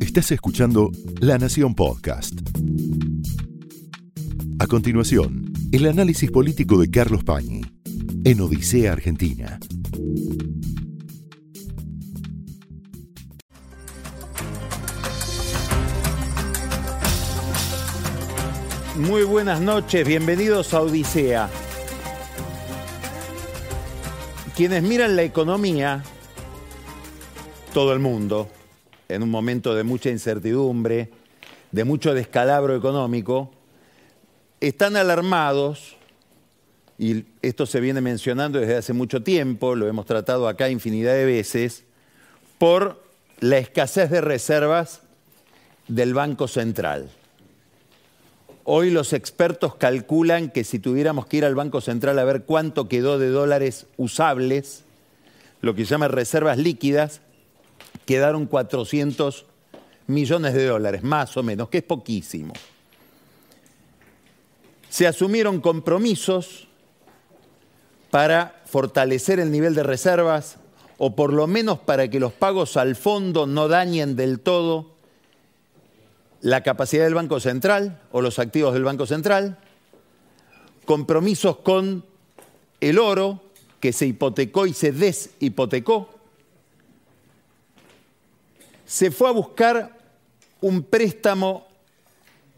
Estás escuchando La Nación Podcast. A continuación, el análisis político de Carlos Pañi en Odisea Argentina. Muy buenas noches, bienvenidos a Odisea. Quienes miran la economía, todo el mundo, en un momento de mucha incertidumbre, de mucho descalabro económico, están alarmados, y esto se viene mencionando desde hace mucho tiempo, lo hemos tratado acá infinidad de veces, por la escasez de reservas del Banco Central. Hoy los expertos calculan que si tuviéramos que ir al Banco Central a ver cuánto quedó de dólares usables, lo que se llama reservas líquidas, quedaron 400 millones de dólares, más o menos, que es poquísimo. Se asumieron compromisos para fortalecer el nivel de reservas o por lo menos para que los pagos al fondo no dañen del todo la capacidad del Banco Central o los activos del Banco Central, compromisos con el oro que se hipotecó y se deshipotecó. Se fue a buscar un préstamo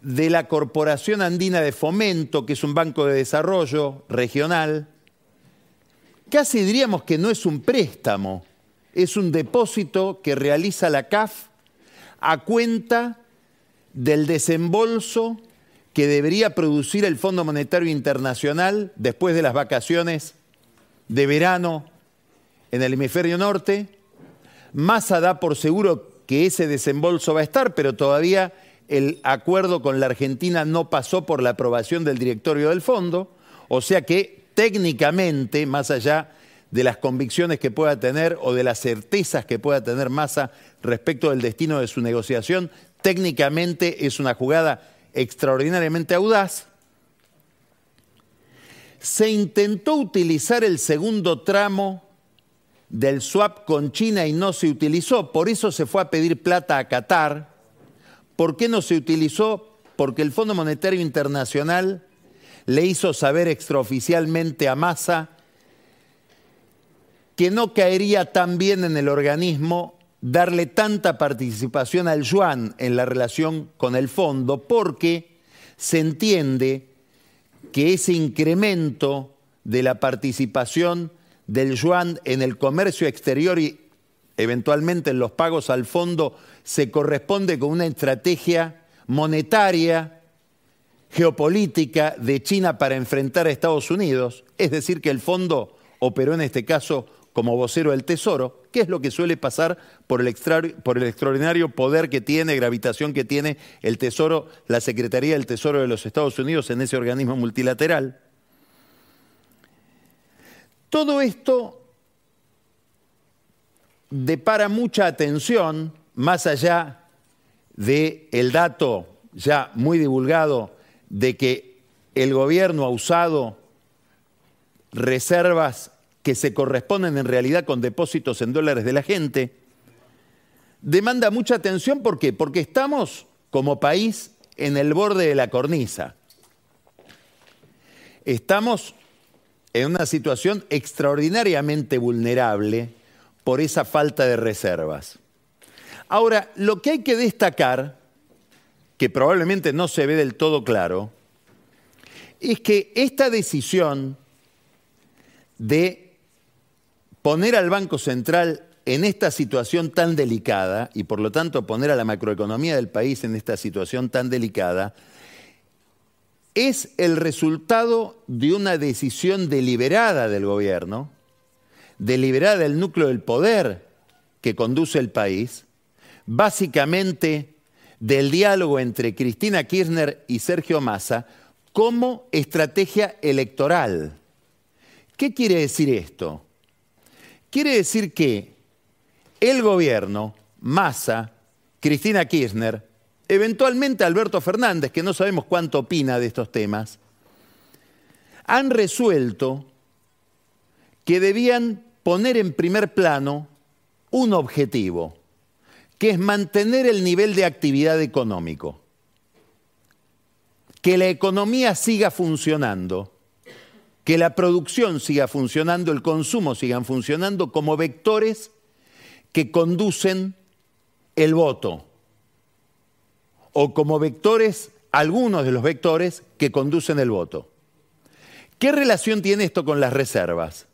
de la Corporación Andina de Fomento, que es un banco de desarrollo regional. Casi diríamos que no es un préstamo, es un depósito que realiza la CAF a cuenta del desembolso que debería producir el Fondo Monetario Internacional después de las vacaciones de verano en el hemisferio norte. Massa da por seguro que ese desembolso va a estar, pero todavía el acuerdo con la Argentina no pasó por la aprobación del directorio del fondo, o sea que técnicamente, más allá de las convicciones que pueda tener o de las certezas que pueda tener Massa respecto del destino de su negociación, técnicamente es una jugada extraordinariamente audaz. Se intentó utilizar el segundo tramo del swap con China y no se utilizó, por eso se fue a pedir plata a Qatar. ¿Por qué no se utilizó? Porque el Fondo Monetario Internacional le hizo saber extraoficialmente a Massa que no caería tan bien en el organismo darle tanta participación al yuan en la relación con el fondo porque se entiende que ese incremento de la participación del yuan en el comercio exterior y eventualmente en los pagos al fondo se corresponde con una estrategia monetaria, geopolítica de China para enfrentar a Estados Unidos, es decir, que el fondo operó en este caso como vocero del Tesoro, ¿qué es lo que suele pasar por el, por el, extraordinario poder que tiene, gravitación que tiene el Tesoro, la Secretaría del Tesoro de los Estados Unidos en ese organismo multilateral. Todo esto depara mucha atención, más allá del el dato ya muy divulgado de que el gobierno ha usado reservas que se corresponden en realidad con depósitos en dólares de la gente, demanda mucha atención. ¿Por qué? Porque estamos como país en el borde de la cornisa. Estamos en una situación extraordinariamente vulnerable por esa falta de reservas. Ahora, lo que hay que destacar, que probablemente no se ve del todo claro, es que esta decisión de poner al Banco Central en esta situación tan delicada y por lo tanto poner a la macroeconomía del país en esta situación tan delicada, es el resultado de una decisión deliberada del gobierno, deliberada del núcleo del poder que conduce el país, básicamente del diálogo entre Cristina Kirchner y Sergio Massa como estrategia electoral. ¿Qué quiere decir esto? Quiere decir que el gobierno, Massa, Cristina Kirchner, eventualmente Alberto Fernández, que no sabemos cuánto opina de estos temas, han resuelto que debían poner en primer plano un objetivo, que es mantener el nivel de actividad económico, que la economía siga funcionando, que la producción siga funcionando, el consumo sigan funcionando como vectores que conducen el voto o como vectores, algunos de los vectores que conducen el voto. ¿Qué relación tiene esto con las reservas?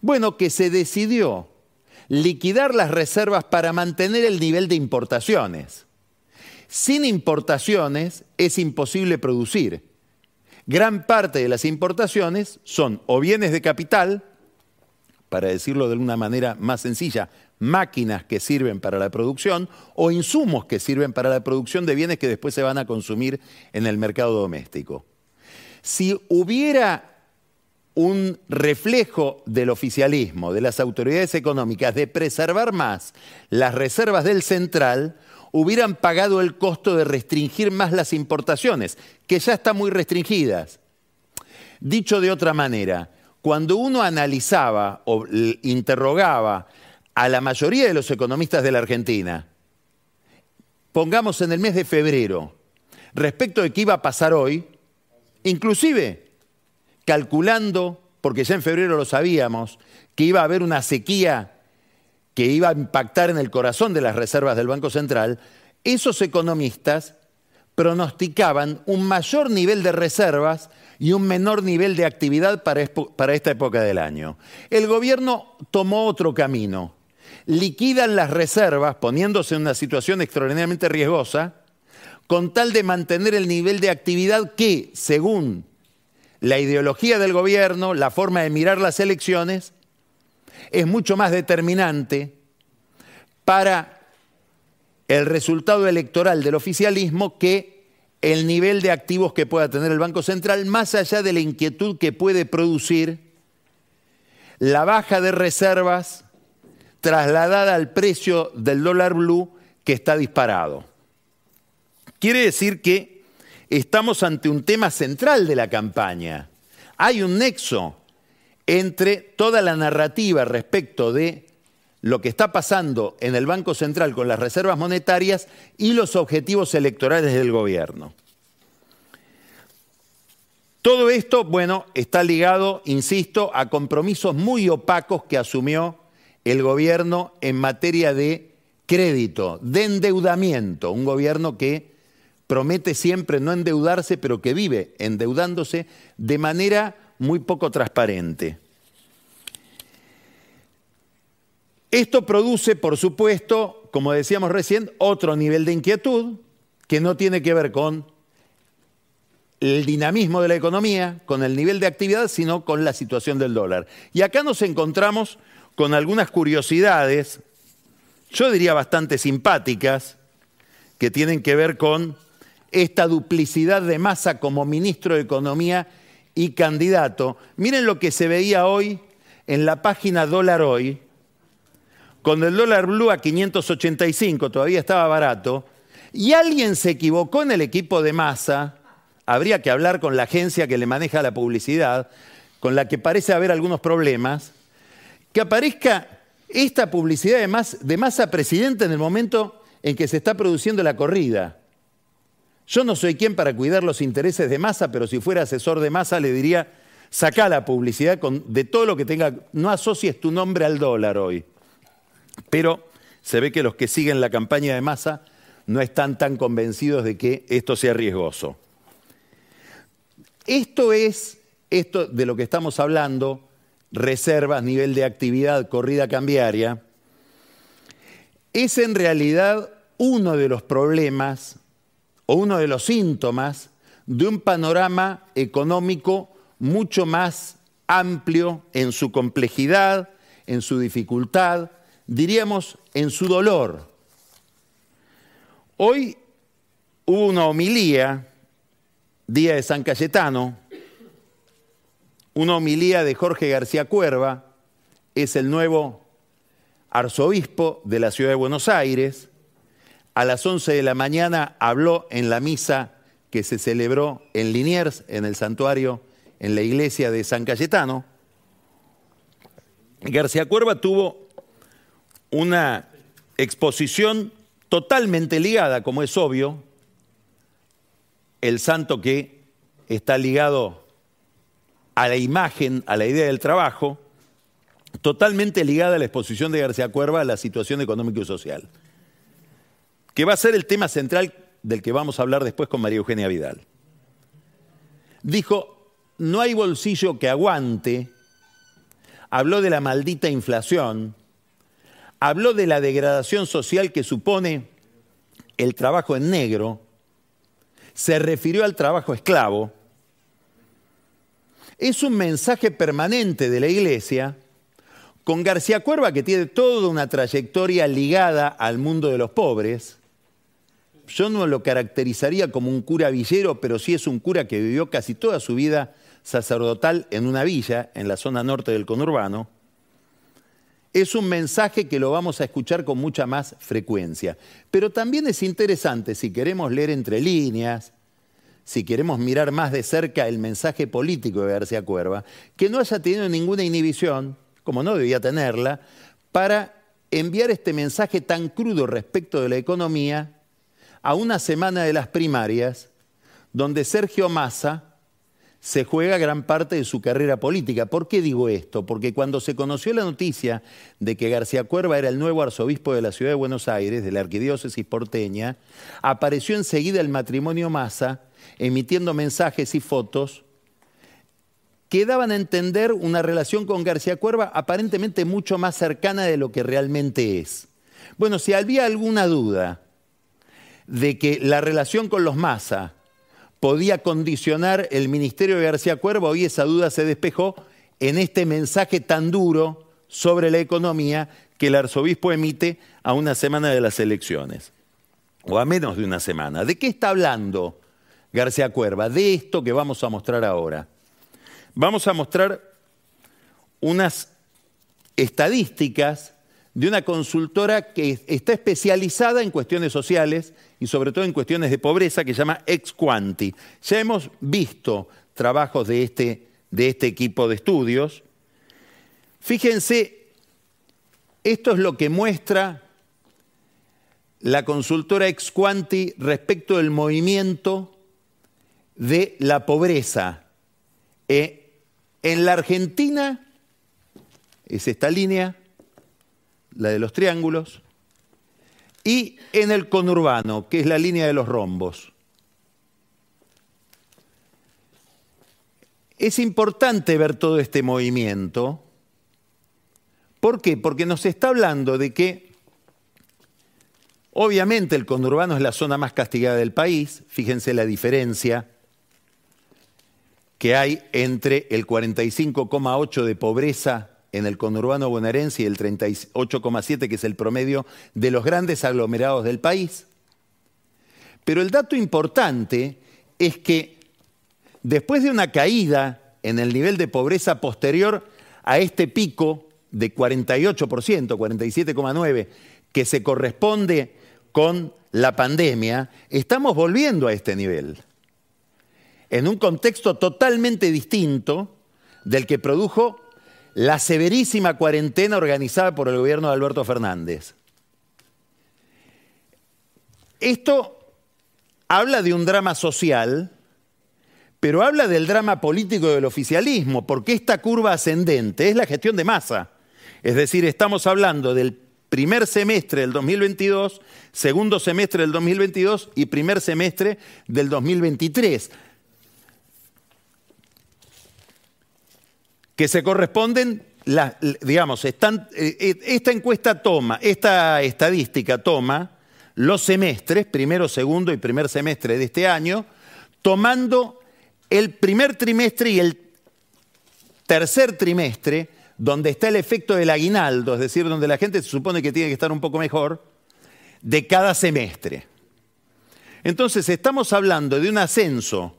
Bueno, que se decidió liquidar las reservas para mantener el nivel de importaciones. Sin importaciones es imposible producir. Gran parte de las importaciones son o bienes de capital, para decirlo de una manera más sencilla, máquinas que sirven para la producción o insumos que sirven para la producción de bienes que después se van a consumir en el mercado doméstico. Si hubiera un reflejo del oficialismo, de las autoridades económicas, de preservar más las reservas del central, hubieran pagado el costo de restringir más las importaciones, que ya están muy restringidas. Dicho de otra manera, cuando uno analizaba o interrogaba a la mayoría de los economistas de la Argentina, pongamos en el mes de febrero, respecto de qué iba a pasar hoy, inclusive calculando, porque ya en febrero lo sabíamos, que iba a haber una sequía que iba a impactar en el corazón de las reservas del Banco Central, esos economistas pronosticaban un mayor nivel de reservas y un menor nivel de actividad para, esta época del año. El gobierno tomó otro camino. Liquidan las reservas poniéndose en una situación extraordinariamente riesgosa con tal de mantener el nivel de actividad que, según la ideología del gobierno, la forma de mirar las elecciones, es mucho más determinante para el resultado electoral del oficialismo que el nivel de activos que pueda tener el Banco Central, más allá de la inquietud que puede producir la baja de reservas trasladada al precio del dólar blue que está disparado. Quiere decir que estamos ante un tema central de la campaña. Hay un nexo entre toda la narrativa respecto de lo que está pasando en el Banco Central con las reservas monetarias y los objetivos electorales del gobierno. Todo esto, bueno, está ligado, insisto, a compromisos muy opacos que asumió el gobierno en materia de crédito, de endeudamiento, un gobierno que promete siempre no endeudarse, pero que vive endeudándose de manera muy poco transparente. Esto produce, por supuesto, como decíamos recién, otro nivel de inquietud que no tiene que ver con el dinamismo de la economía, con el nivel de actividad, sino con la situación del dólar. Y acá nos encontramos con algunas curiosidades, yo diría bastante simpáticas, que tienen que ver con esta duplicidad de masa como ministro de Economía y candidato. Miren lo que se veía hoy en la página Dólar Hoy, con el dólar blue a 585, todavía estaba barato, y alguien se equivocó en el equipo de masa, habría que hablar con la agencia que le maneja la publicidad, con la que parece haber algunos problemas, que aparezca esta publicidad de masa, de masa presidente en el momento en que se está produciendo la corrida. Yo no soy quien para cuidar los intereses de masa, pero si fuera asesor de masa le diría, saca la publicidad de todo lo que tenga, no asocies tu nombre al dólar hoy. Pero se ve que los que siguen la campaña de masa no están tan convencidos de que esto sea riesgoso. Esto es, esto de lo que estamos hablando, reservas, nivel de actividad, corrida cambiaria, es en realidad uno de los problemas o uno de los síntomas de un panorama económico mucho más amplio en su complejidad, en su dificultad, diríamos en su dolor. Hoy hubo una homilía, Día de San Cayetano, una homilía de Jorge García Cuerva, es el nuevo arzobispo de la ciudad de Buenos Aires, a las 11 de la mañana habló en la misa que se celebró en Liniers, en el santuario, en la iglesia de San Cayetano. García Cuerva tuvo una exposición totalmente ligada, como es obvio, el santo que está ligado a la imagen, a la idea del trabajo, totalmente ligada a la exposición de García Cuerva a la situación económica y social, que va a ser el tema central del que vamos a hablar después con María Eugenia Vidal. Dijo, no hay bolsillo que aguante, habló de la maldita inflación, habló de la degradación social que supone el trabajo en negro, se refirió al trabajo esclavo, es un mensaje permanente de la Iglesia con García Cuerva, que tiene toda una trayectoria ligada al mundo de los pobres. Yo no lo caracterizaría como un cura villero, pero sí es un cura que vivió casi toda su vida sacerdotal en una villa, en la zona norte del conurbano. Es un mensaje que lo vamos a escuchar con mucha más frecuencia. Pero también es interesante, si queremos leer entre líneas, si queremos mirar más de cerca el mensaje político de García Cuerva, que no haya tenido ninguna inhibición, como no debía tenerla, para enviar este mensaje tan crudo respecto de la economía a una semana de las primarias, donde Sergio Massa se juega gran parte de su carrera política. ¿Por qué digo esto? Porque cuando se conoció la noticia de que García Cuerva era el nuevo arzobispo de la ciudad de Buenos Aires, de la arquidiócesis porteña, apareció enseguida el matrimonio Massa emitiendo mensajes y fotos que daban a entender una relación con García Cuerva aparentemente mucho más cercana de lo que realmente es. Bueno, si había alguna duda de que la relación con los Massa podía condicionar el ministerio de García Cuerva, hoy esa duda se despejó en este mensaje tan duro sobre la economía que el arzobispo emite a una semana de las elecciones, o a menos de una semana. ¿De qué está hablando García Cuerva? De esto que vamos a mostrar ahora vamos a mostrar unas estadísticas de una consultora que está especializada en cuestiones sociales y sobre todo en cuestiones de pobreza que se llama Exquanti. Ya hemos visto trabajos de este, de este equipo de estudios. Fíjense, esto es lo que muestra la consultora Exquanti respecto del movimiento de la pobreza. Eh, en la Argentina es esta línea, la de los triángulos, y en el conurbano, que es la línea de los rombos. Es importante ver todo este movimiento. ¿Por qué? Porque nos está hablando de que, obviamente, el conurbano es la zona más castigada del país, fíjense la diferencia que hay entre el 45,8 de pobreza en el conurbano bonaerense y el 38,7 que es el promedio de los grandes aglomerados del país. Pero el dato importante es que después de una caída en el nivel de pobreza posterior a este pico de 48%, 47,9%, que se corresponde con la pandemia, estamos volviendo a este nivel en un contexto totalmente distinto del que produjo la severísima cuarentena organizada por el gobierno de Alberto Fernández. Esto habla de un drama social, pero habla del drama político del oficialismo, porque esta curva ascendente es la gestión de masa. Es decir, estamos hablando del primer semestre del 2022, segundo semestre del 2022 y primer semestre del 2023. Que se corresponden, digamos, eh, eh, esta encuesta toma, esta estadística toma los semestres, primero, segundo y primer semestre de este año, tomando el primer trimestre y el tercer trimestre, donde está el efecto del aguinaldo, es decir, donde la gente se supone que tiene que estar un poco mejor, de cada semestre. Entonces, estamos hablando de un ascenso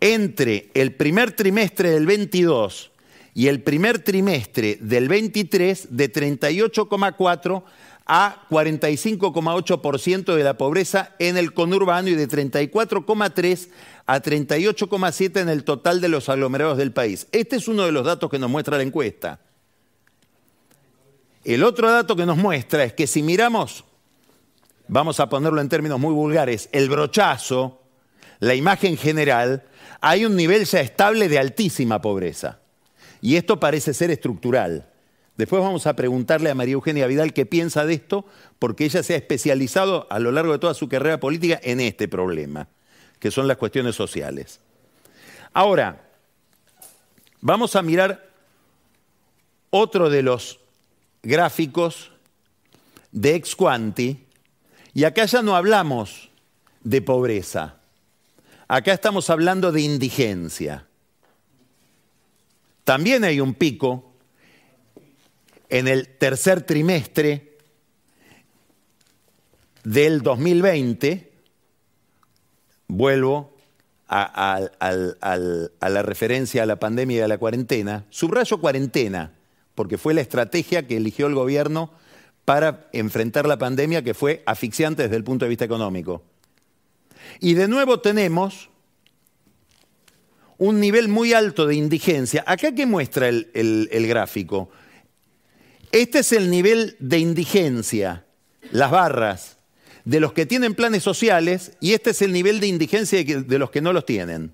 entre el primer trimestre del 22 y el primer trimestre del 23 de 38,4 a 45,8% de la pobreza en el conurbano y de 34,3 a 38,7 en el total de los aglomerados del país. Este es uno de los datos que nos muestra la encuesta. El otro dato que nos muestra es que si miramos vamos a ponerlo en términos muy vulgares, el brochazo, la imagen general, hay un nivel ya estable de altísima pobreza. Y esto parece ser estructural. Después vamos a preguntarle a María Eugenia Vidal qué piensa de esto, porque ella se ha especializado a lo largo de toda su carrera política en este problema, que son las cuestiones sociales. Ahora, vamos a mirar otro de los gráficos de ex quanti, y acá ya no hablamos de pobreza, acá estamos hablando de indigencia. También hay un pico en el tercer trimestre del 2020, vuelvo a, la referencia a la pandemia y a la cuarentena, subrayo cuarentena, porque fue la estrategia que eligió el gobierno para enfrentar la pandemia que fue asfixiante desde el punto de vista económico. Y de nuevo tenemos un nivel muy alto de indigencia. Acá que muestra el, el gráfico. Este es el nivel de indigencia, las barras, de los que tienen planes sociales y este es el nivel de indigencia de los que no los tienen.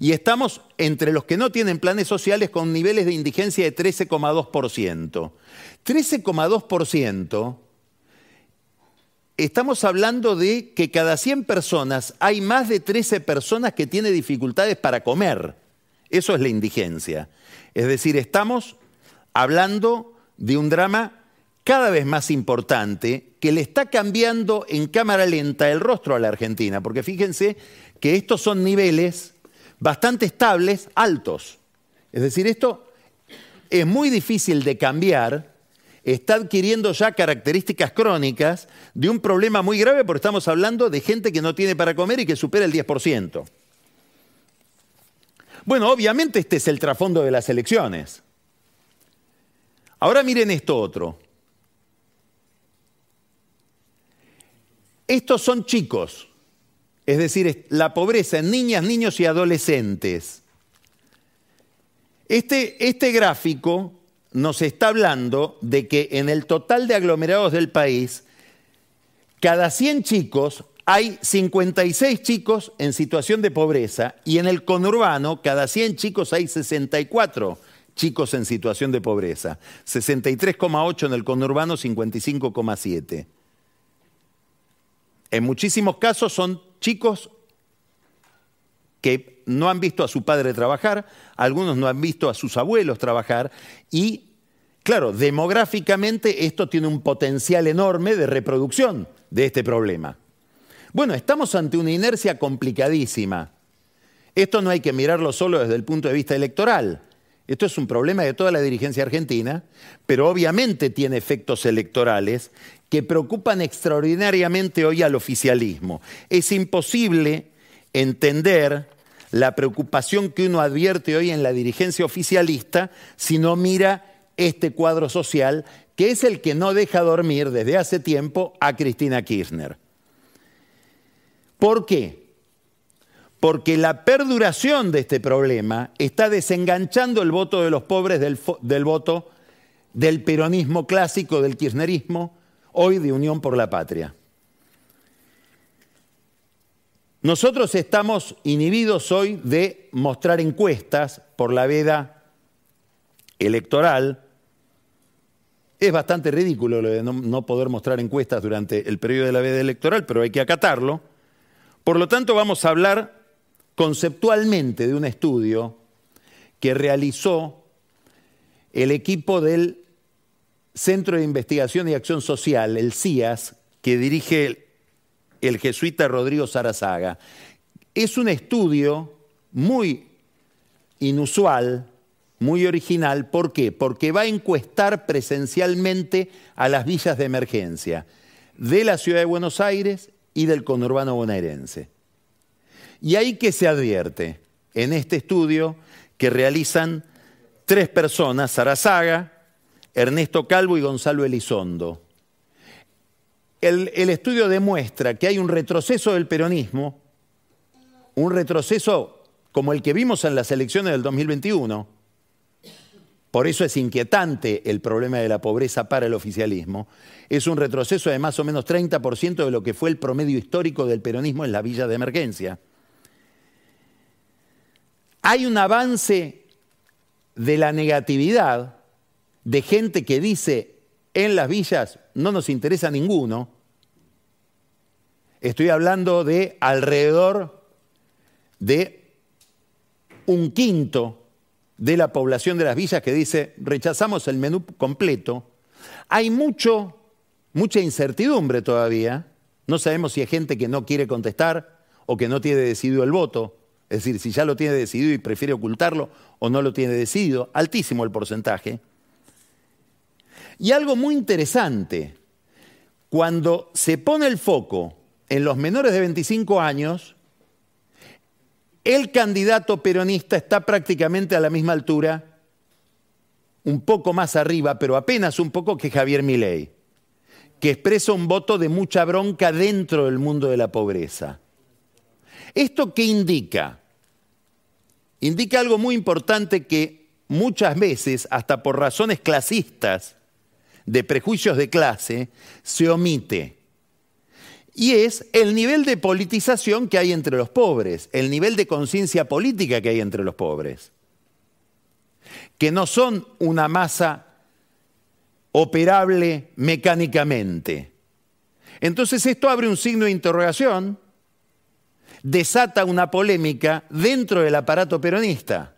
Y estamos entre los que no tienen planes sociales con niveles de indigencia de 13,2%. 13,2%, estamos hablando de que cada 100 personas hay más de 13 personas que tienen dificultades para comer. Eso es la indigencia. Es decir, estamos hablando de un drama cada vez más importante que le está cambiando en cámara lenta el rostro a la Argentina, porque fíjense que estos son niveles bastante estables, altos. Es decir, esto es muy difícil de cambiar, está adquiriendo ya características crónicas de un problema muy grave porque estamos hablando de gente que no tiene para comer y que supera el 10%. Bueno, obviamente este es el trasfondo de las elecciones. Ahora miren esto otro. Estos son chicos es decir, la pobreza en niñas, niños y adolescentes. Este, este gráfico nos está hablando de que en el total de aglomerados del país, cada 100 chicos hay 56 chicos en situación de pobreza y en el conurbano, cada 100 chicos hay 64 chicos en situación de pobreza. 63,8 en el conurbano, 55,7. En muchísimos casos son chicos que no han visto a su padre trabajar, algunos no han visto a sus abuelos trabajar y, claro, demográficamente esto tiene un potencial enorme de reproducción de este problema. Bueno, estamos ante una inercia complicadísima. Esto no hay que mirarlo solo desde el punto de vista electoral. Esto es un problema de toda la dirigencia argentina, pero obviamente tiene efectos electorales que preocupan extraordinariamente hoy al oficialismo. Es imposible entender la preocupación que uno advierte hoy en la dirigencia oficialista si no mira este cuadro social que es el que no deja dormir desde hace tiempo a Cristina Kirchner. ¿Por qué? Porque la perduración de este problema está desenganchando el voto de los pobres del, del voto del peronismo clásico, del kirchnerismo, hoy de Unión por la Patria. Nosotros estamos inhibidos hoy de mostrar encuestas por la veda electoral. Es bastante ridículo lo de no, poder mostrar encuestas durante el periodo de la veda electoral, pero hay que acatarlo. Por lo tanto, vamos a hablar conceptualmente de un estudio que realizó el equipo del Centro de Investigación y Acción Social, el CIAS, que dirige el jesuita Rodrigo Sarazaga. Es un estudio muy inusual, muy original. ¿Por qué? Porque va a encuestar presencialmente a las villas de emergencia de la ciudad de Buenos Aires y del conurbano bonaerense. Y ahí que se advierte en este estudio que realizan tres personas, Sarazaga, Ernesto Calvo y Gonzalo Elizondo. El, estudio demuestra que hay un retroceso del peronismo, un retroceso como el que vimos en las elecciones del 2021, por eso es inquietante el problema de la pobreza para el oficialismo, es un retroceso de más o menos 30% de lo que fue el promedio histórico del peronismo en la villa de emergencia. Hay un avance de la negatividad de gente que dice en las villas no nos interesa ninguno. Estoy hablando de alrededor de un quinto de la población de las villas que dice rechazamos el menú completo. Hay mucho mucha incertidumbre todavía. No sabemos si hay gente que no quiere contestar o que no tiene decidido el voto. Es decir, si ya lo tiene decidido y prefiere ocultarlo o no lo tiene decidido. Altísimo el porcentaje. Y algo muy interesante, cuando se pone el foco en los menores de 25 años, el candidato peronista está prácticamente a la misma altura, un poco más arriba, pero apenas un poco que Javier Milei que expresa un voto de mucha bronca dentro del mundo de la pobreza. ¿Esto qué indica? Indica algo muy importante que muchas veces, hasta por razones clasistas, de prejuicios de clase, se omite. Y es el nivel de politización que hay entre los pobres, el nivel de conciencia política que hay entre los pobres, que no son una masa operable mecánicamente. Entonces esto abre un signo de interrogación, desata una polémica dentro del aparato peronista.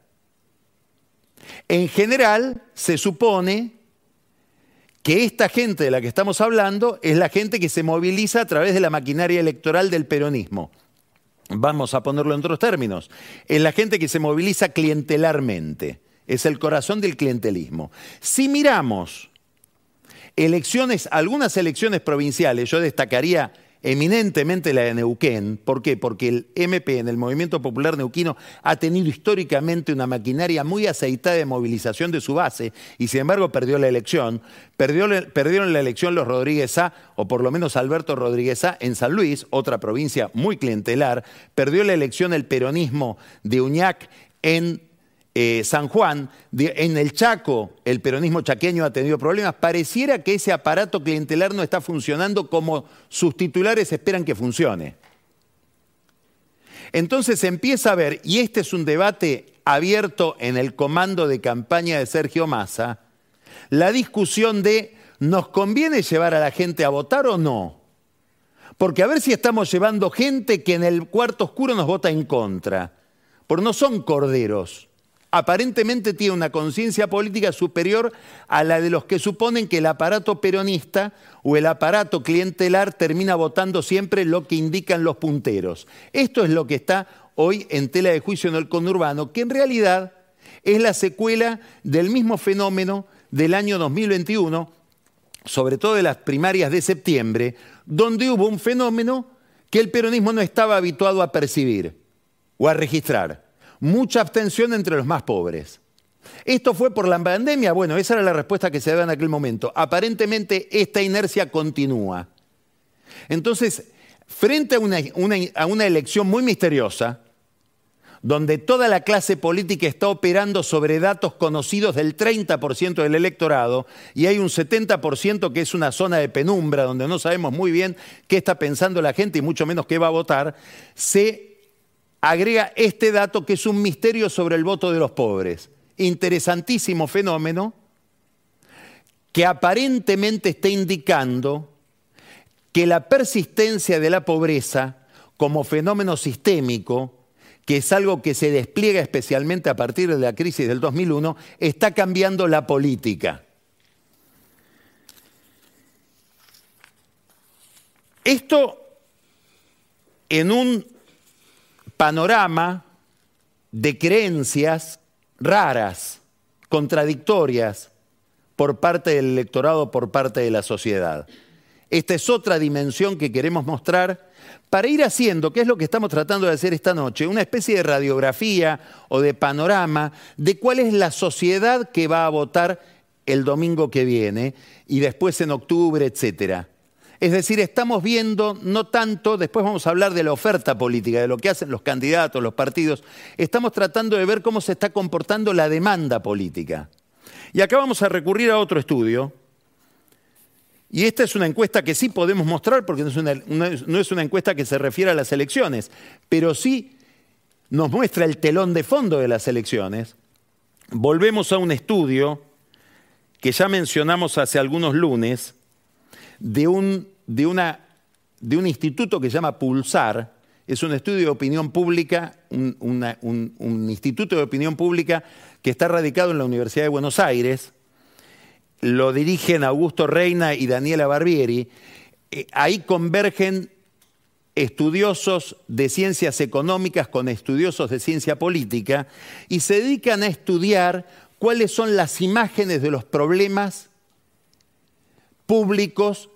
En general se supone que esta gente de la que estamos hablando es la gente que se moviliza a través de la maquinaria electoral del peronismo. Vamos a ponerlo en otros términos. Es la gente que se moviliza clientelarmente. Es el corazón del clientelismo. Si miramos Elecciones, algunas elecciones provinciales, yo destacaría eminentemente la de Neuquén. ¿Por qué? Porque el MP, en el Movimiento Popular Neuquino, ha tenido históricamente una maquinaria muy aceitada de movilización de su base y sin embargo perdió la elección. Perdió, perdieron la elección los Rodríguez A, o por lo menos Alberto Rodríguez A, en San Luis, otra provincia muy clientelar. Perdió la elección el peronismo de Uñac en eh, San Juan, en el Chaco, el peronismo chaqueño ha tenido problemas, pareciera que ese aparato clientelar no está funcionando como sus titulares esperan que funcione. Entonces se empieza a ver, y este es un debate abierto en el comando de campaña de Sergio Massa, la discusión de ¿nos conviene llevar a la gente a votar o no? Porque a ver si estamos llevando gente que en el cuarto oscuro nos vota en contra, porque no son corderos aparentemente tiene una conciencia política superior a la de los que suponen que el aparato peronista o el aparato clientelar termina votando siempre lo que indican los punteros. Esto es lo que está hoy en tela de juicio en el conurbano, que en realidad es la secuela del mismo fenómeno del año 2021, sobre todo de las primarias de septiembre, donde hubo un fenómeno que el peronismo no estaba habituado a percibir o a registrar mucha abstención entre los más pobres. ¿Esto fue por la pandemia? Bueno, esa era la respuesta que se daba en aquel momento. Aparentemente esta inercia continúa. Entonces, frente a una, a una elección muy misteriosa, donde toda la clase política está operando sobre datos conocidos del 30% del electorado y hay un 70% que es una zona de penumbra donde no sabemos muy bien qué está pensando la gente y mucho menos qué va a votar, se agrega este dato que es un misterio sobre el voto de los pobres. Interesantísimo fenómeno que aparentemente está indicando que la persistencia de la pobreza como fenómeno sistémico, que es algo que se despliega especialmente a partir de la crisis del 2001, está cambiando la política. Esto en un panorama de creencias raras, contradictorias por parte del electorado, por parte de la sociedad. Esta es otra dimensión que queremos mostrar para ir haciendo, que es lo que estamos tratando de hacer esta noche, una especie de radiografía o de panorama de cuál es la sociedad que va a votar el domingo que viene y después en octubre, etcétera. Es decir, estamos viendo no tanto, después vamos a hablar de la oferta política, de lo que hacen los candidatos, los partidos, estamos tratando de ver cómo se está comportando la demanda política. Y acá vamos a recurrir a otro estudio. Y esta es una encuesta que sí podemos mostrar porque no es una, encuesta que se refiere a las elecciones, pero sí nos muestra el telón de fondo de las elecciones. Volvemos a un estudio que ya mencionamos hace algunos lunes de un, de una, de un instituto que se llama Pulsar, es un estudio de opinión pública, un, instituto de opinión pública que está radicado en la Universidad de Buenos Aires. Lo dirigen Augusto Reina y Daniela Barbieri. Eh, ahí convergen estudiosos de ciencias económicas con estudiosos de ciencia política y se dedican a estudiar cuáles son las imágenes de los problemas públicos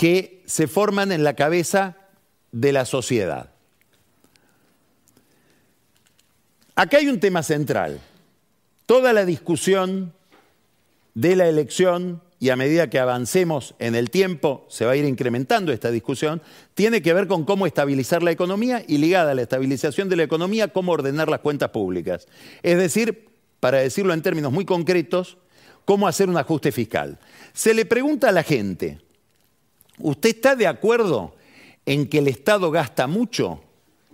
que se forman en la cabeza de la sociedad. Acá hay un tema central. Toda la discusión de la elección, y a medida que avancemos en el tiempo se va a ir incrementando esta discusión, tiene que ver con cómo estabilizar la economía y ligada a la estabilización de la economía, cómo ordenar las cuentas públicas. Es decir, para decirlo en términos muy concretos, cómo hacer un ajuste fiscal. Se le pregunta a la gente, ¿usted está de acuerdo en que el Estado gasta mucho?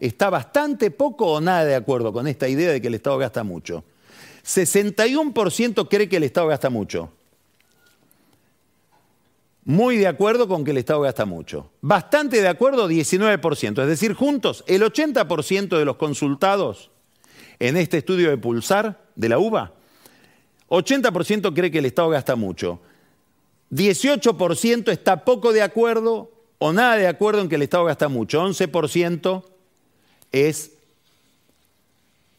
está bastante poco o nada de acuerdo con esta idea de que el Estado gasta mucho. 61% cree que el Estado gasta mucho. Muy de acuerdo con que el Estado gasta mucho. Bastante de acuerdo 19%. Es decir, juntos, el 80% de los consultados en este estudio de Pulsar de la UBA, 80% cree que el Estado gasta mucho. 18% está poco de acuerdo o nada de acuerdo en que el Estado gasta mucho. 11% es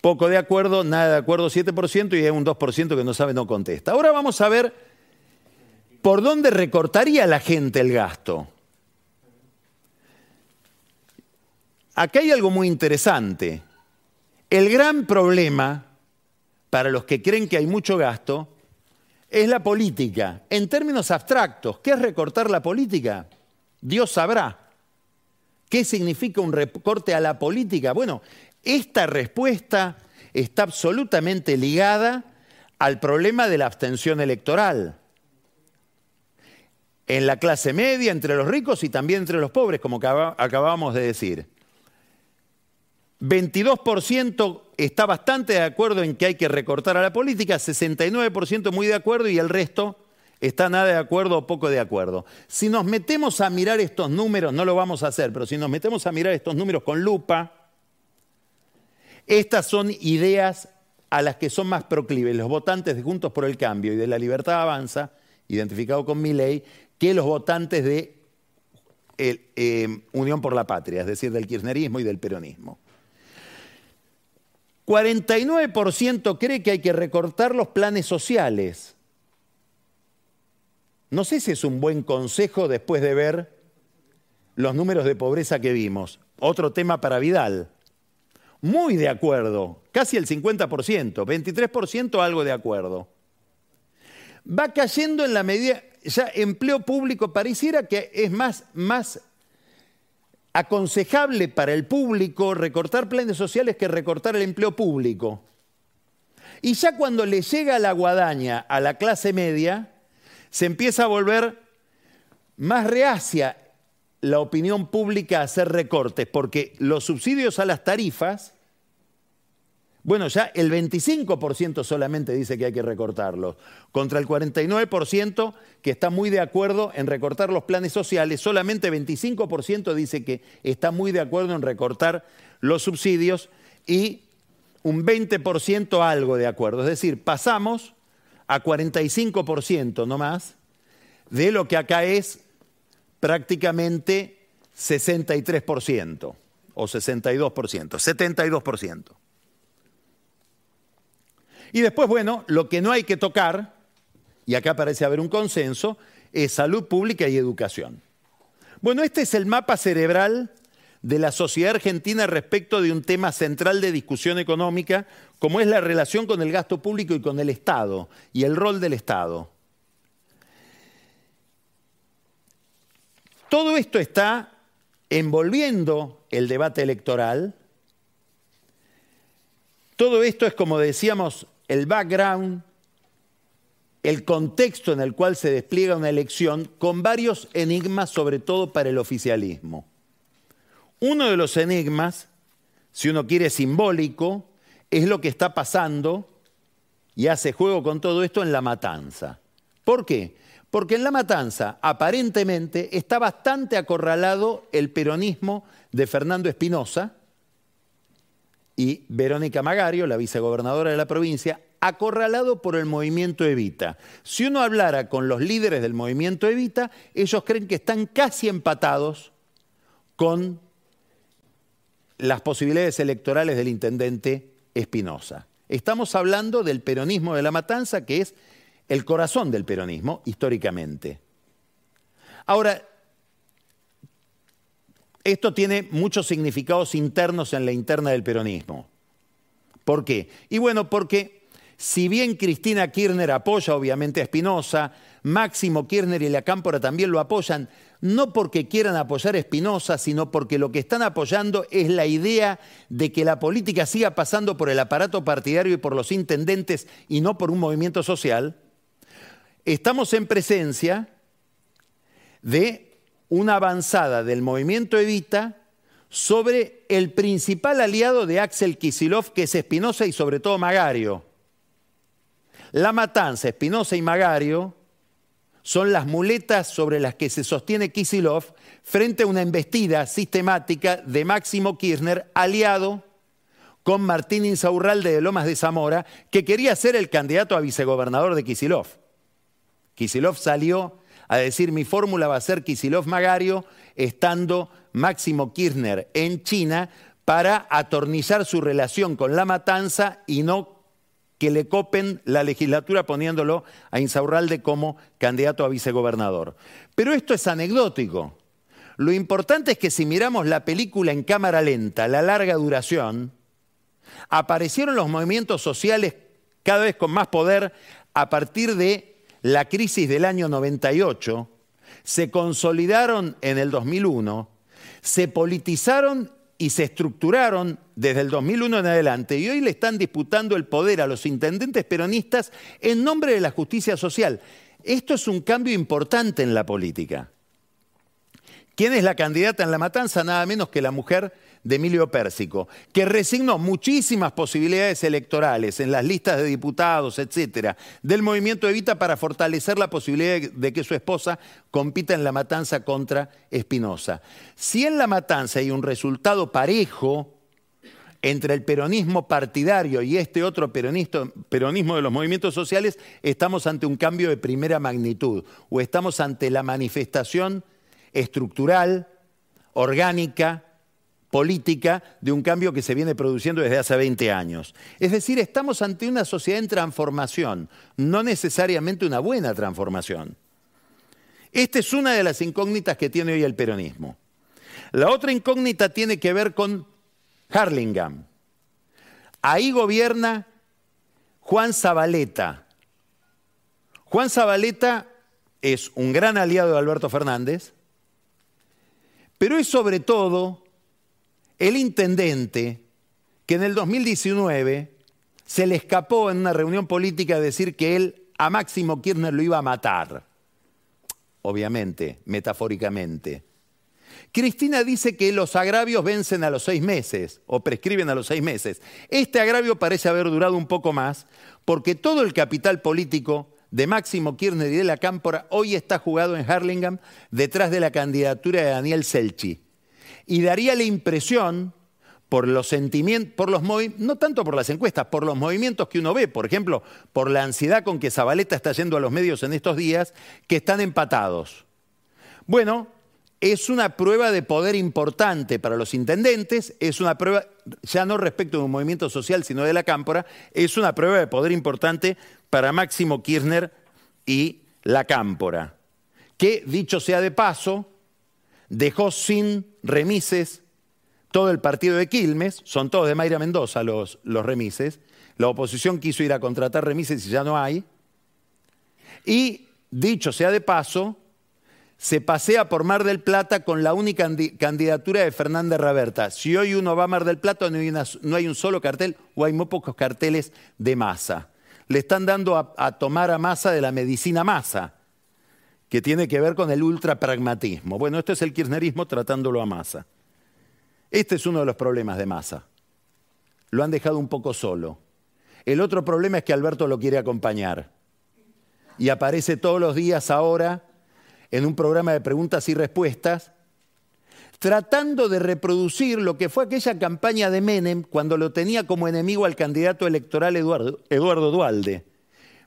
poco de acuerdo, nada de acuerdo 7% y hay un 2% que no sabe, no contesta. Ahora vamos a ver por dónde recortaría la gente el gasto. Acá hay algo muy interesante. El gran problema para los que creen que hay mucho gasto es la política. En términos abstractos, ¿qué es recortar la política? Dios sabrá. ¿Qué significa un recorte a la política? Bueno, esta respuesta está absolutamente ligada al problema de la abstención electoral. En la clase media, entre los ricos y también entre los pobres, como acabamos de decir. 22% está bastante de acuerdo en que hay que recortar a la política, 69% muy de acuerdo y el resto está nada de acuerdo o poco de acuerdo. Si nos metemos a mirar estos números, no lo vamos a hacer, pero si nos metemos a mirar estos números con lupa, estas son ideas a las que son más proclives los votantes de Juntos por el Cambio y de la Libertad Avanza, identificado con mi ley, que los votantes de eh, Unión por la Patria, es decir, del kirchnerismo y del peronismo. 49% cree que hay que recortar los planes sociales. No sé si es un buen consejo después de ver los números de pobreza que vimos. Otro tema para Vidal. Muy de acuerdo, casi el 50%, 23% algo de acuerdo. Va cayendo en la medida, ya empleo público pareciera que es más, más aconsejable para el público recortar planes sociales que recortar el empleo público. Y ya cuando le llega la guadaña a la clase media, se empieza a volver más reacia la opinión pública a hacer recortes, porque los subsidios a las tarifas, bueno, ya el 25% solamente dice que hay que recortarlos, contra el 49% que está muy de acuerdo en recortar los planes sociales, solamente 25% dice que está muy de acuerdo en recortar los subsidios y un 20% algo de acuerdo. Es decir, pasamos a 45% no más, de lo que acá es prácticamente 63% o 62%, 72%. Y después, bueno, lo que no hay que tocar, y acá parece haber un consenso, es salud pública y educación. Bueno, este es el mapa cerebral de la sociedad argentina respecto de un tema central de discusión económica, como es la relación con el gasto público y con el Estado, y el rol del Estado. Todo esto está envolviendo el debate electoral. Todo esto es, como decíamos, el background el contexto en el cual se despliega una elección con varios enigmas, sobre todo para el oficialismo. Uno de los enigmas, si uno quiere simbólico, es lo que está pasando y hace juego con todo esto en la matanza. ¿Por qué? Porque en la matanza aparentemente está bastante acorralado el peronismo de Fernando Espinosa y Verónica Magario, la vicegobernadora de la provincia, acorralado por el movimiento Evita. Si uno hablara con los líderes del movimiento Evita, ellos creen que están casi empatados con las posibilidades electorales del intendente Espinosa. Estamos hablando del peronismo de la matanza, que es el corazón del peronismo históricamente. Ahora, esto tiene muchos significados internos en la interna del peronismo. ¿Por qué? Y bueno, porque si bien Cristina Kirchner apoya obviamente a Espinosa, Máximo Kirchner y la Cámpora también lo apoyan, no porque quieran apoyar a Espinosa, sino porque lo que están apoyando es la idea de que la política siga pasando por el aparato partidario y por los intendentes y no por un movimiento social, estamos en presencia de una avanzada del movimiento Evita sobre el principal aliado de Axel Kisilov, que es Espinosa y sobre todo Magario. La matanza, Espinosa y Magario, son las muletas sobre las que se sostiene Kisilov frente a una embestida sistemática de Máximo Kirchner, aliado con Martín Insaurralde de Lomas de Zamora, que quería ser el candidato a vicegobernador de Kisilov. Kisilov salió a decir mi fórmula va a ser Kisilov-Magario, estando Máximo Kirchner en China para atornizar su relación con la matanza y no que le copen la legislatura poniéndolo a Insaurralde como candidato a vicegobernador. Pero esto es anecdótico. Lo importante es que si miramos la película en cámara lenta, la larga duración, aparecieron los movimientos sociales cada vez con más poder a partir de la crisis del año 98, se consolidaron en el 2001, se politizaron y se estructuraron desde el 2001 en adelante y hoy le están disputando el poder a los intendentes peronistas en nombre de la justicia social. Esto es un cambio importante en la política. ¿Quién es la candidata en la matanza? Nada menos que la mujer de Emilio Pérsico, que resignó muchísimas posibilidades electorales en las listas de diputados, etcétera, del movimiento Evita para fortalecer la posibilidad de que su esposa compita en la matanza contra Espinosa. Si en la matanza hay un resultado parejo, entre el peronismo partidario y este otro peronismo de los movimientos sociales, estamos ante un cambio de primera magnitud o estamos ante la manifestación estructural, orgánica, política de un cambio que se viene produciendo desde hace 20 años. Es decir, estamos ante una sociedad en transformación, no necesariamente una buena transformación. Esta es una de las incógnitas que tiene hoy el peronismo. La otra incógnita tiene que ver con Harlingham. Ahí gobierna Juan Zabaleta. Juan Zabaleta es un gran aliado de Alberto Fernández, pero es sobre todo el intendente que en el 2019 se le escapó en una reunión política decir que él a Máximo Kirchner lo iba a matar. Obviamente, metafóricamente. Cristina dice que los agravios vencen a los seis meses o prescriben a los seis meses. Este agravio parece haber durado un poco más porque todo el capital político de Máximo Kirchner y de la Cámpora hoy está jugado en Harlingham detrás de la candidatura de Daniel Selchi y daría la impresión por los sentimientos, por los no tanto por las encuestas, por los movimientos que uno ve, por ejemplo, por la ansiedad con que Zabaleta está yendo a los medios en estos días, que están empatados. Bueno, es una prueba de poder importante para los intendentes, es una prueba, ya no respecto de un movimiento social, sino de la cámpora, es una prueba de poder importante para Máximo Kirchner y la cámpora, que, dicho sea de paso, dejó sin remises todo el partido de Quilmes, son todos de Mayra Mendoza los, los remises, la oposición quiso ir a contratar remises y ya no hay, y dicho sea de paso, se pasea por Mar del Plata con la única candidatura de Fernández Raberta. Si hoy uno va a Mar del Plata no hay, no hay un solo cartel o hay muy pocos carteles de masa. Le están dando a, tomar a masa de la medicina masa, que tiene que ver con el ultrapragmatismo. Bueno, esto es el kirchnerismo tratándolo a masa. Este es uno de los problemas de masa. Lo han dejado un poco solo. El otro problema es que Alberto lo quiere acompañar. Y aparece todos los días ahora en un programa de preguntas y respuestas tratando de reproducir lo que fue aquella campaña de Menem cuando lo tenía como enemigo al candidato electoral Eduardo, Eduardo Dualde.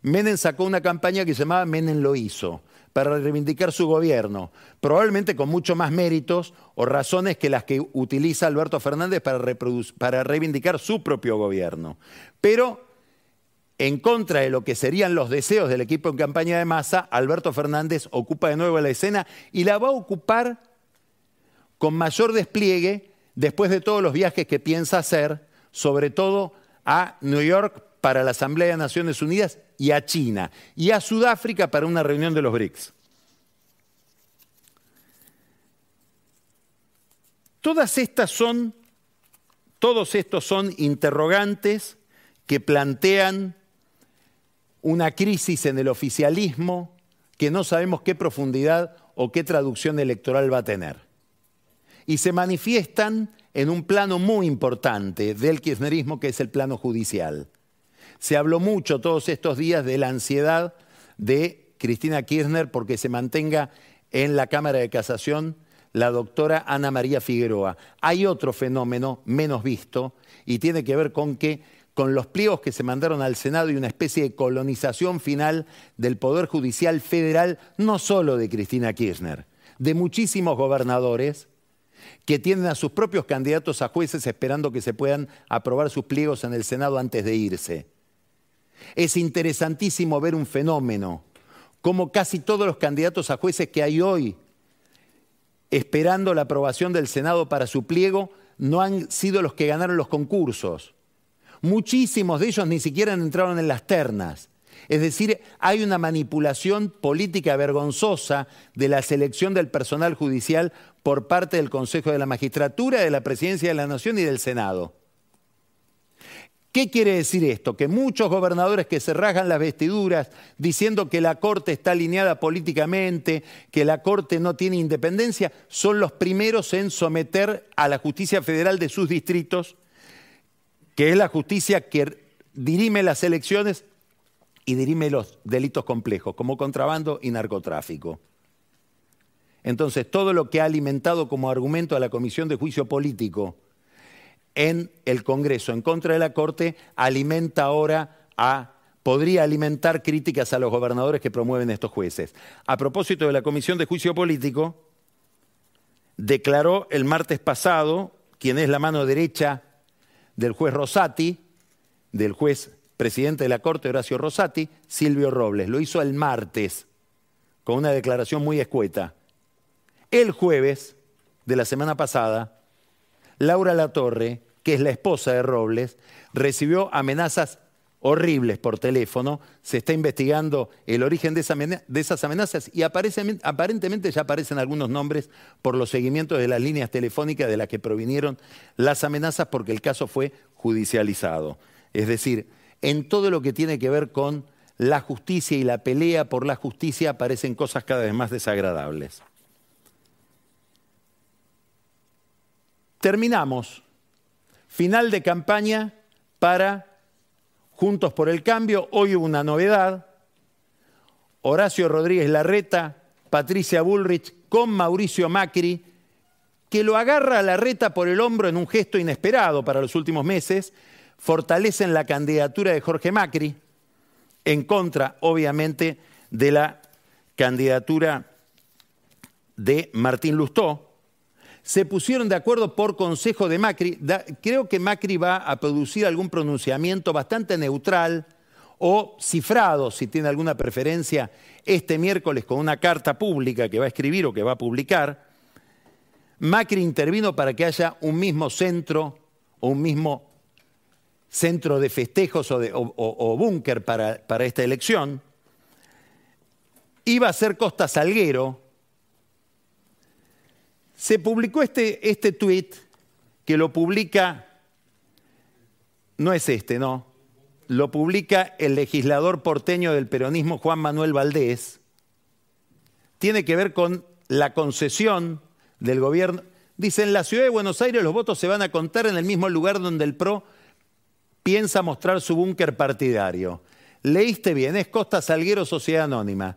Menem sacó una campaña que se llamaba Menem lo hizo, para reivindicar su gobierno, probablemente con mucho más méritos o razones que las que utiliza Alberto Fernández para, para reivindicar su propio gobierno. Pero en contra de lo que serían los deseos del equipo en campaña de masa, Alberto Fernández ocupa de nuevo la escena y la va a ocupar con mayor despliegue después de todos los viajes que piensa hacer, sobre todo a New York para la Asamblea de Naciones Unidas y a China, y a Sudáfrica para una reunión de los BRICS. Todas estas son, todos estos son interrogantes que plantean una crisis en el oficialismo que no sabemos qué profundidad o qué traducción electoral va a tener y se manifiestan en un plano muy importante del kirchnerismo, que es el plano judicial. Se habló mucho todos estos días de la ansiedad de Cristina Kirchner porque se mantenga en la Cámara de Casación la doctora Ana María Figueroa. Hay otro fenómeno menos visto y tiene que ver con que con los pliegos que se mandaron al Senado y una especie de colonización final del Poder Judicial Federal, no solo de Cristina Kirchner, de muchísimos gobernadores, que tienen a sus propios candidatos a jueces esperando que se puedan aprobar sus pliegos en el Senado antes de irse. Es interesantísimo ver un fenómeno, como casi todos los candidatos a jueces que hay hoy, esperando la aprobación del Senado para su pliego, no han sido los que ganaron los concursos. Muchísimos de ellos ni siquiera entraron en las ternas. Es decir, hay una manipulación política vergonzosa de la selección del personal judicial por parte del Consejo de la Magistratura, de la Presidencia de la Nación y del Senado. ¿Qué quiere decir esto? Que muchos gobernadores que se rasgan las vestiduras diciendo que la Corte está alineada políticamente, que la Corte no tiene independencia, son los primeros en someter a la justicia federal de sus distritos, que es la justicia que dirime las elecciones y dirime los delitos complejos, como contrabando y narcotráfico. Entonces, todo lo que ha alimentado como argumento a la Comisión de Juicio Político en el Congreso en contra de la Corte, alimenta ahora a, podría alimentar críticas a los gobernadores que promueven estos jueces. A propósito de la Comisión de Juicio Político, declaró el martes pasado, quien es la mano derecha del juez Rosati, del juez presidente de la Corte, Horacio Rosati, Silvio Robles. Lo hizo el martes, con una declaración muy escueta. El jueves de la semana pasada, Laura Latorre, que es la esposa de Robles, recibió amenazas horribles por teléfono. Se está investigando el origen de, esas amenazas y aparentemente ya aparecen algunos nombres por los seguimientos de las líneas telefónicas de las que provinieron las amenazas porque el caso fue judicializado. Es decir, en todo lo que tiene que ver con la justicia y la pelea por la justicia aparecen cosas cada vez más desagradables. Terminamos. Final de campaña para Juntos por el Cambio. Hoy hubo una novedad. Horacio Rodríguez Larreta, Patricia Bullrich con Mauricio Macri, que lo agarra a Larreta por el hombro en un gesto inesperado para los últimos meses, fortalecen la candidatura de Jorge Macri, en contra, obviamente, de la candidatura de Martín Lustó se pusieron de acuerdo por consejo de Macri. creo que Macri va a producir algún pronunciamiento bastante neutral o cifrado, si tiene alguna preferencia, este miércoles con una carta pública que va a escribir o que va a publicar. Macri intervino para que haya un mismo centro o un mismo centro de festejos o, búnker para, esta elección. Iba a ser Costa Salguero, se publicó este, este tweet que lo publica, no es este, no, lo publica el legislador porteño del peronismo Juan Manuel Valdés, tiene que ver con la concesión del gobierno. Dice, en la ciudad de Buenos Aires los votos se van a contar en el mismo lugar donde el PRO piensa mostrar su búnker partidario. Leíste bien, es Costa Salguero Sociedad Anónima.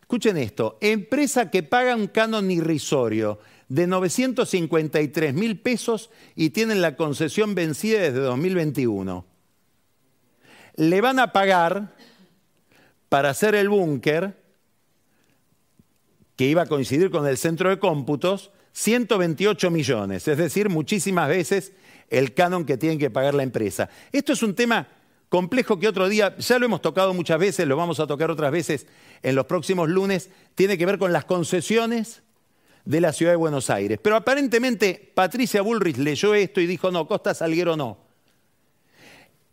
Escuchen esto, empresa que paga un canon irrisorio de 953 mil pesos y tienen la concesión vencida desde 2021. Le van a pagar para hacer el búnker, que iba a coincidir con el centro de cómputos, 128 millones, es decir, muchísimas veces el canon que tiene que pagar la empresa. Esto es un tema complejo que otro día, ya lo hemos tocado muchas veces, lo vamos a tocar otras veces en los próximos lunes, tiene que ver con las concesiones de la ciudad de Buenos Aires. Pero aparentemente Patricia Bullrich leyó esto y dijo, no, Costa Salguero no.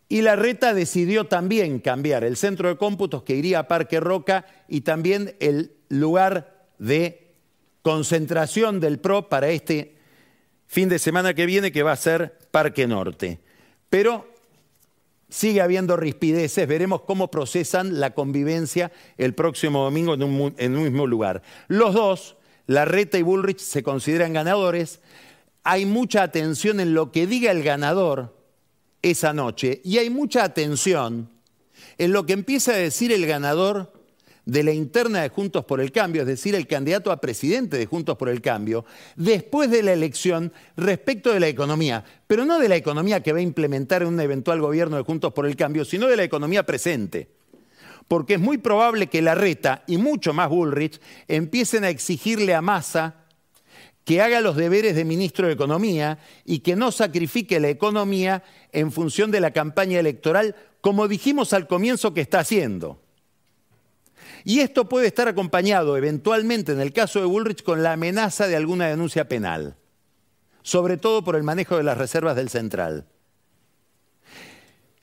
Y la reta decidió también cambiar el centro de cómputos que iría a Parque Roca y también el lugar de concentración del PRO para este fin de semana que viene, que va a ser Parque Norte. Pero sigue habiendo rispideces, veremos cómo procesan la convivencia el próximo domingo en un, mismo lugar. Los dos, Larreta y Bullrich, se consideran ganadores. Hay mucha atención en lo que diga el ganador esa noche y hay mucha atención en lo que empieza a decir el ganador de la interna de Juntos por el Cambio, es decir, el candidato a presidente de Juntos por el Cambio, después de la elección respecto de la economía, pero no de la economía que va a implementar en un eventual gobierno de Juntos por el Cambio, sino de la economía presente. Porque es muy probable que la reta y mucho más Bullrich empiecen a exigirle a Massa que haga los deberes de ministro de Economía y que no sacrifique la economía en función de la campaña electoral, como dijimos al comienzo que está haciendo. Y esto puede estar acompañado eventualmente, en el caso de Bullrich, con la amenaza de alguna denuncia penal, sobre todo por el manejo de las reservas del central.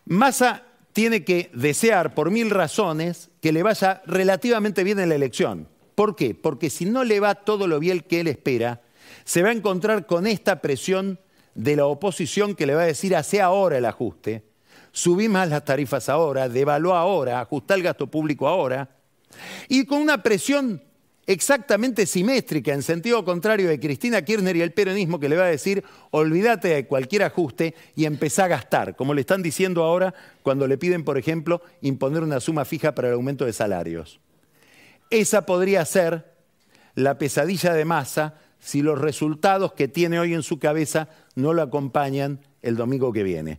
Massa tiene que desear, por mil razones, que le vaya relativamente bien en la elección. ¿Por qué? Porque si no le va todo lo bien que él espera, se va a encontrar con esta presión de la oposición que le va a decir, hace ahora el ajuste, subí más las tarifas ahora, devaluó ahora, ajustá el gasto público ahora, y con una presión exactamente simétrica, en sentido contrario de Cristina Kirchner y el peronismo que le va a decir, olvídate de cualquier ajuste y empezá a gastar, como le están diciendo ahora cuando le piden, por ejemplo, imponer una suma fija para el aumento de salarios. Esa podría ser la pesadilla de masa si los resultados que tiene hoy en su cabeza no lo acompañan el domingo que viene.